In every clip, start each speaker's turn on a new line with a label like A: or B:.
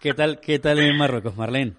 A: ¿Qué tal, qué tal en Marruecos, Marlene?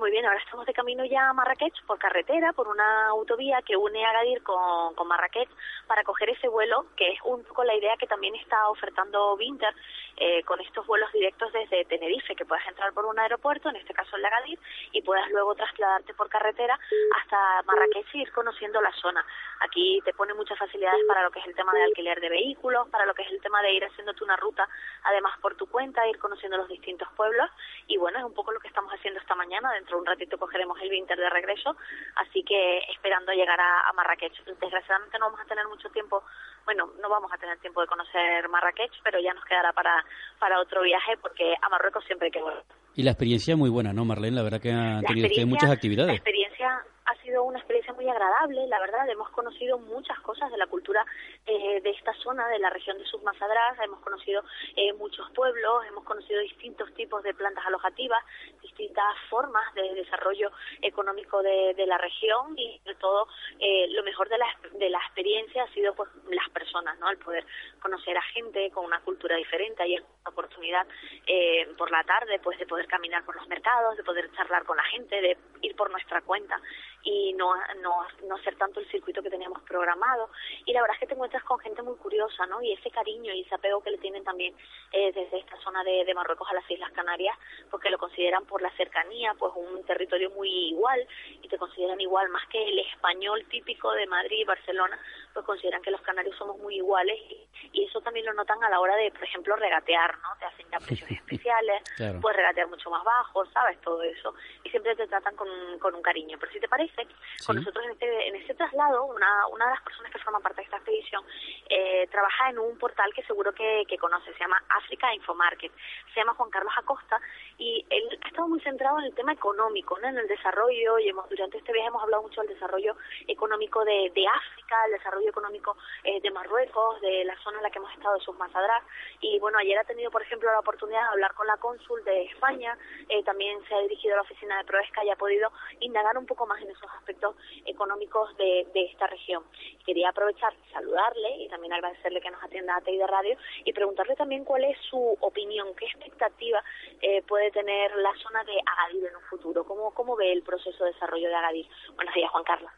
B: Muy bien. Ahora estamos de camino ya a Marrakech por carretera, por una autovía que une Agadir con, con Marrakech para coger ese vuelo, que es un poco la idea que también está ofertando Winter eh, con estos vuelos directos desde Tenerife, que puedes entrar por un aeropuerto, en este caso el de Agadir, y puedas luego trasladarte por carretera hasta Marrakech y ir conociendo la zona. Aquí te pone muchas facilidades para lo que es el tema de alquiler de vehículos, para lo que es el tema de ir haciéndote una ruta, además por tu cuenta, ir conociendo los distintos pueblos, y bueno, es un poco lo que estamos haciendo esta mañana Dentro de un ratito cogeremos el Winter de regreso, así que esperando llegar a, a Marrakech. Desgraciadamente no vamos a tener mucho tiempo, bueno, no vamos a tener tiempo de conocer Marrakech, pero ya nos quedará para, para otro viaje porque a Marruecos siempre hay que volver.
A: Y la experiencia es muy buena, ¿no, Marlene? La verdad que han tenido ustedes muchas actividades.
B: La experiencia ha sido una experiencia muy agradable, la verdad, hemos conocido muchas cosas de la cultura eh, de esta zona, de la región de Submasadras, hemos conocido eh, muchos pueblos, hemos conocido distintos tipos de plantas alojativas, distintas formas de desarrollo económico de, de la región y sobre todo eh, lo mejor de la, de la experiencia ha sido pues las personas, ¿no? El poder conocer a gente con una cultura diferente. Y es una oportunidad eh, por la tarde pues de poder caminar por los mercados, de poder charlar con la gente, de ir por nuestra cuenta. Y no, no, no hacer tanto el circuito que teníamos programado. Y la verdad es que te encuentras con gente muy curiosa, ¿no? Y ese cariño y ese apego que le tienen también eh, desde esta zona de, de Marruecos a las Islas Canarias, porque lo consideran por la cercanía, pues un territorio muy igual y te consideran igual más que el español típico de Madrid y Barcelona, pues consideran que los canarios somos muy iguales y, y eso también lo notan a la hora de, por ejemplo, regatear, ¿no? Te hacen ya precios especiales,
A: Claro.
B: puedes regatear mucho más bajo, ¿sabes? Todo eso. Y siempre te tratan con, con un cariño. Pero si te parece, con nosotros en este, en este traslado, una, una de las personas que forman parte de esta expedición eh, trabaja en un portal que seguro que, que conoces, se llama África Infomarket. Se llama Juan Carlos Acosta y él ha estado muy centrado en el tema económico, ¿no? en el desarrollo, y hemos, durante este viaje hemos hablado mucho del desarrollo económico de, de África, el desarrollo económico eh, de Marruecos, de la zona en la que hemos estado de Submasadras. Y bueno, ayer ha tenido, por ejemplo, la oportunidad de hablar con la cónsul de España, eh, también se ha dirigido a la oficina de Proesca y ha podido indagar un poco más en esos aspectos económicos de, de esta región. Quería aprovechar, saludarle y también agradecerle que nos atienda a de Radio y preguntarle también cuál es su opinión, qué expectativa eh, puede tener la zona de Agadir en un futuro, cómo, cómo ve el proceso de desarrollo de Agadir. Buenos días, Juan Carlos.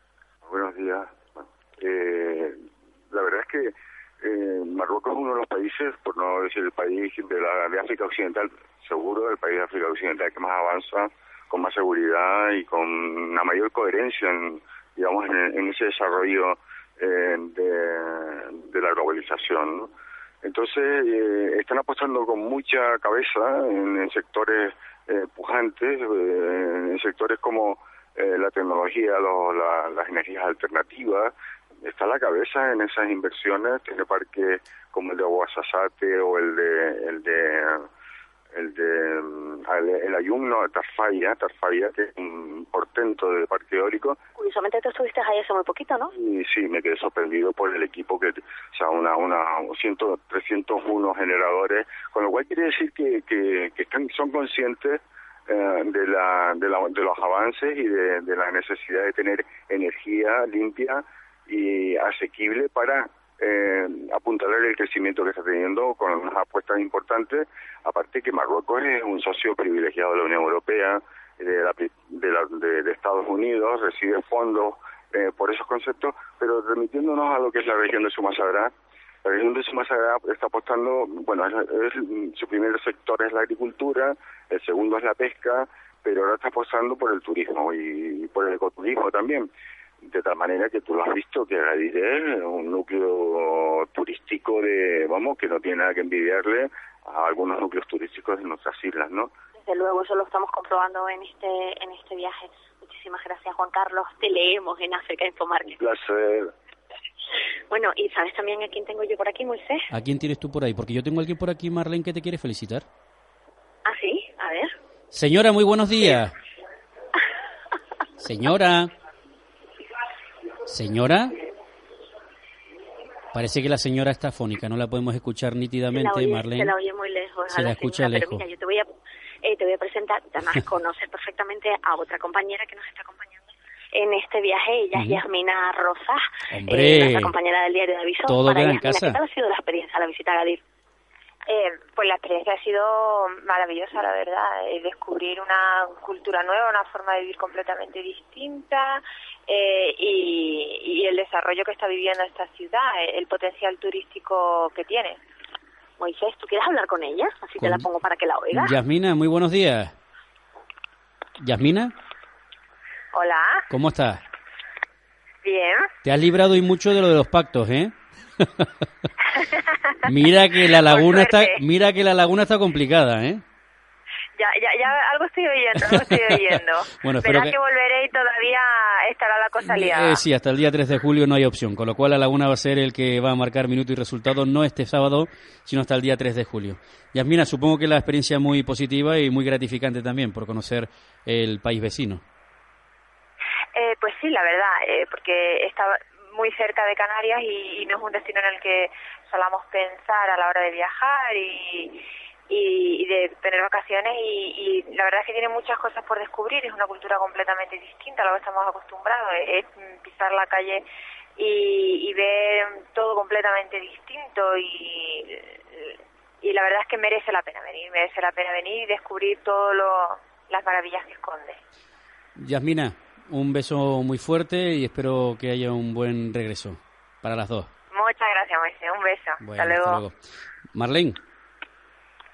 C: Buenos días. Eh, la verdad es que eh, Marruecos es uno de los países, por no decir el país de, la, de África Occidental, seguro el país de África Occidental que más avanza, con más seguridad y con una mayor coherencia en, digamos, en, en ese desarrollo eh, de, la globalización. Entonces, eh, están apostando con mucha cabeza en, en sectores eh, pujantes, eh, en sectores como eh, la tecnología, lo- la- las energías alternativas. Está a la cabeza en esas inversiones, tiene parques como el de Ouassasate o el de el de el de el, el Ayuno, Tarfaya, Tarfaya, que es un portento de parque eólico,
B: Curiosamente tú estuviste ahí hace muy poquito, ¿no?
C: y sí, me quedé sorprendido por el equipo que, o sea, una, una 100, 301 generadores, con lo cual quiere decir que, que, que están, son conscientes eh, de, la, de, la, de los avances y de, de la necesidad de tener energía limpia y asequible para eh, apuntalar el crecimiento que está teniendo con unas apuestas importantes, aparte que Marruecos es un socio privilegiado de la Unión Europea, de, la, de, la- de- Estados Unidos, recibe fondos eh, por esos conceptos, pero remitiéndonos a lo que es la región de Sumasagrá, la región de Sumasagrá está apostando, bueno, es- es- su primer sector es la agricultura, el segundo es la pesca, pero ahora está apostando por el turismo y, por el ecoturismo también. De tal manera que tú lo has visto, que Agadir es un núcleo turístico de, vamos, que no tiene nada que envidiarle a algunos núcleos turísticos de nuestras islas, ¿no?
B: Desde luego, eso lo estamos comprobando en este en este viaje. Muchísimas gracias, Juan Carlos. Te leemos en África Infomarket.
C: Un placer.
B: Bueno, y ¿sabes también a quién tengo yo por aquí, Moisés?
A: ¿A quién tienes tú por ahí? Porque yo tengo a alguien por aquí, Marlene, que te quiere felicitar.
B: ¿Ah, Sí, a ver.
A: Señora, muy buenos días. Señora. Señora. Parece que la señora está fónica, no la podemos escuchar nítidamente, Marlene.
B: Se la oye muy lejos.
A: Se la, escucha lejos.
B: Pero mira, yo te voy a, eh, te voy a presentar, además conoces perfectamente a otra compañera que nos está acompañando en este viaje. Ella es Yasmina Rosas, eh, nuestra compañera del diario de aviso.
A: Todo
B: Para
A: queda en
B: Yasmina,
A: casa.
B: ¿Qué tal ha sido la experiencia, la visita a Gadir?
D: Eh, pues la experiencia ha sido maravillosa, la verdad. Eh, descubrir una cultura nueva, una forma de vivir completamente distinta eh, y, y el desarrollo que está viviendo esta ciudad, eh, el potencial turístico que tiene.
B: Moisés, ¿tú quieres hablar con ella? Así te la
A: Con-
B: pongo para que la oiga.
A: Yasmina, muy buenos días. Yasmina,
D: Hola,
A: ¿cómo estás?
D: bien.
A: Te has librado y mucho de lo de los pactos, ¿eh? mira que la laguna está, mira que la laguna está complicada, ¿eh?
D: Ya, ya, ya algo estoy oyendo, algo estoy oyendo.
A: Bueno, espero que-
D: que... volveré y todavía estará la cosa liada.
A: Eh, sí, hasta el día 3 de julio no hay opción, con lo cual la Laguna va a ser el que va a marcar minuto y resultado no este sábado, sino hasta el día 3 de julio. Yasmina, supongo que la experiencia es muy positiva y muy gratificante también por conocer el país vecino.
D: Eh, pues sí, la verdad, eh, porque está muy cerca de Canarias y, y no es un destino en el que solamos pensar a la hora de viajar y, y, de tener vacaciones y, la verdad es que tiene muchas cosas por descubrir, es una cultura completamente distinta a lo que estamos acostumbrados, es, pisar la calle y, y ver todo completamente distinto y, y la verdad es que merece la pena venir, merece la pena venir y descubrir todas las maravillas que esconde.
A: Yasmina, un beso muy fuerte y espero que haya un buen regreso para las dos.
D: Muchas gracias, Moisés. Un beso.
A: Bueno,
D: hasta luego.
A: Marlene,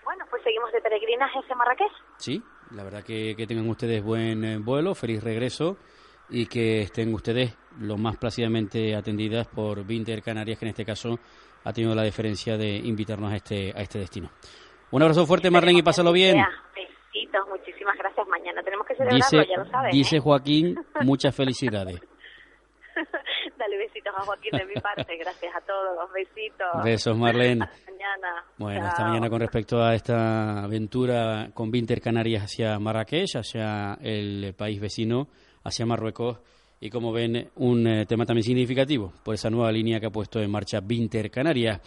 B: Bueno, pues seguimos de peregrinaje hacia Marrakech.
A: sí, la verdad que, que tengan ustedes buen eh, vuelo, feliz regreso y que estén ustedes lo más plácidamente atendidas por Vinter Canarias, que en este caso ha tenido la deferencia de invitarnos a este, a este destino. Un abrazo fuerte, Marlene, y pásalo bien.
B: Ya, Besitos, muchísimas gracias. Mañana tenemos que celebrarlo,
A: Dice,
B: ya lo sabes.
A: dice
B: ¿eh?
A: Joaquín, muchas felicidades.
B: Dale besitos a Joaquín de mi parte. Gracias a todos. Besitos.
A: Besos, Marlene.
B: Hasta mañana.
A: Bueno, hasta
B: Chao.
A: mañana con respecto a esta aventura con Vinter Canarias hacia Marrakech, hacia el país vecino, hacia Marruecos. Y como ven, un eh, tema también significativo por esa nueva línea que ha puesto en marcha Vinter Canarias.